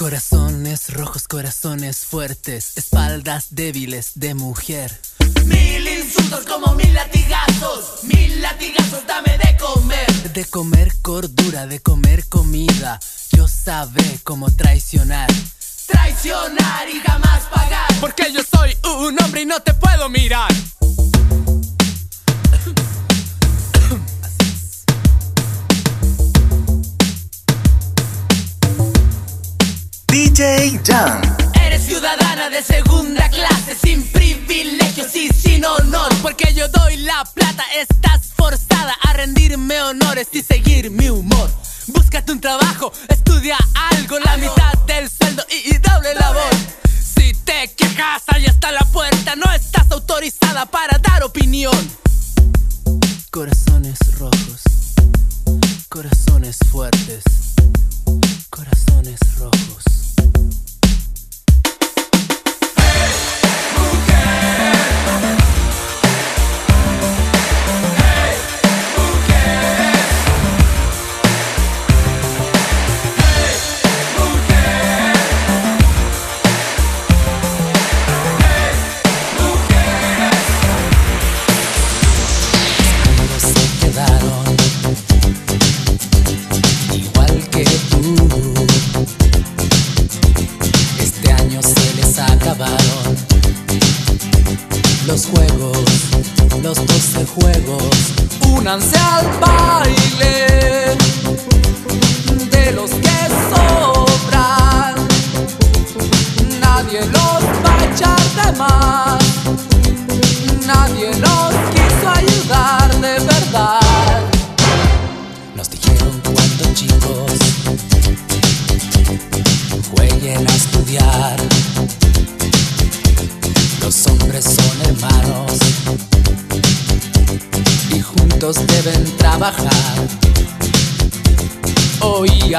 Corazones rojos, corazones fuertes, espaldas débiles de mujer. Mil insultos como mil latigazos, mil latigazos dame de comer. De comer cordura, de comer comida, yo sabe cómo traicionar. Traicionar y jamás pagar. Porque yo soy un hombre y no te puedo mirar. DJ Jan. Eres ciudadana de segunda clase, sin privilegios y sin honor. Porque yo doy la plata, estás forzada a rendirme honores y seguir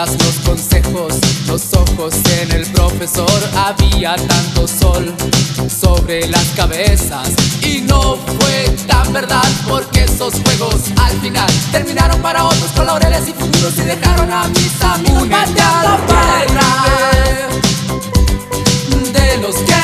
Los consejos, los ojos en el profesor. Había tanto sol sobre las cabezas. Y no fue tan verdad porque esos juegos al final terminaron para otros con laureles y futuros y dejaron a mis amigos pateando baile de los que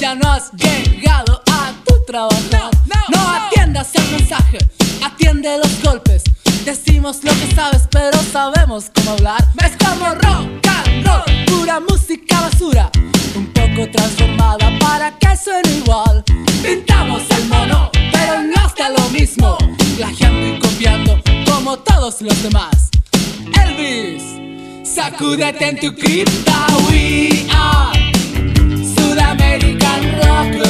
ya no has llegado a tu trabajo. No, no, no atiendas el mensaje, atiende los golpes. Decimos lo que sabes, pero sabemos cómo hablar. Es como rock and roll, pura música basura, un poco transformada para que suene igual. Pintamos el mono, pero no está lo mismo, plagiando y copiando como todos los demás. Elvis, sacúdete en tu cripta, we are. Sudamerican Rock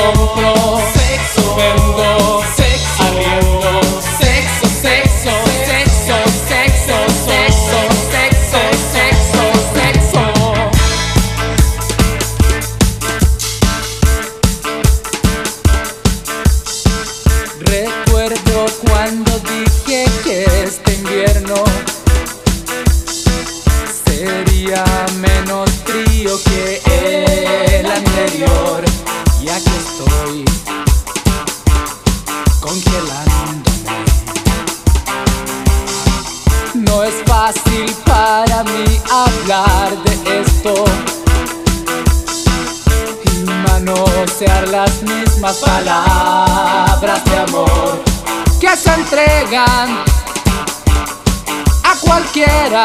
como pro hablar de esto y manosear las mismas palabras de amor que se entregan a cualquiera.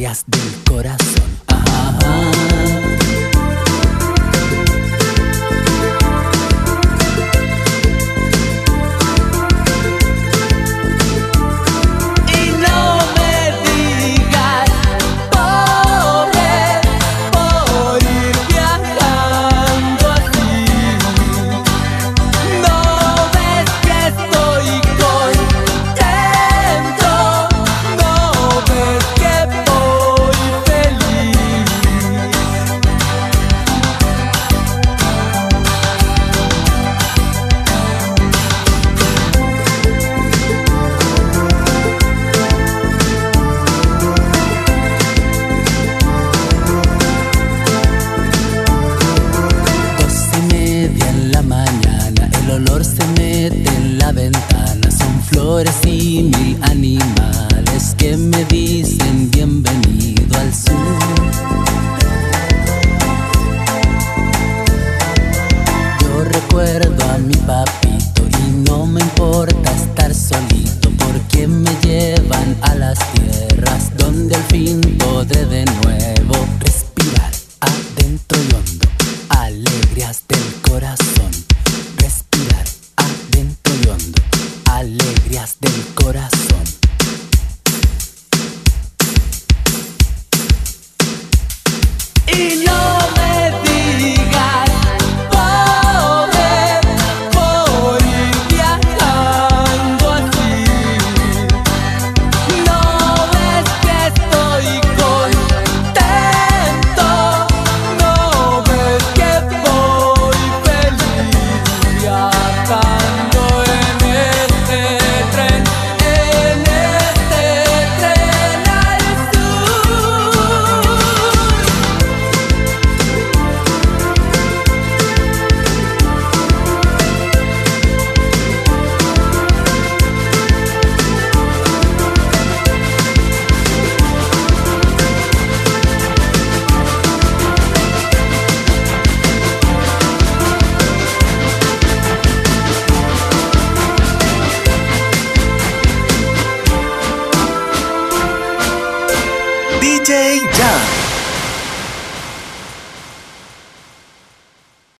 Y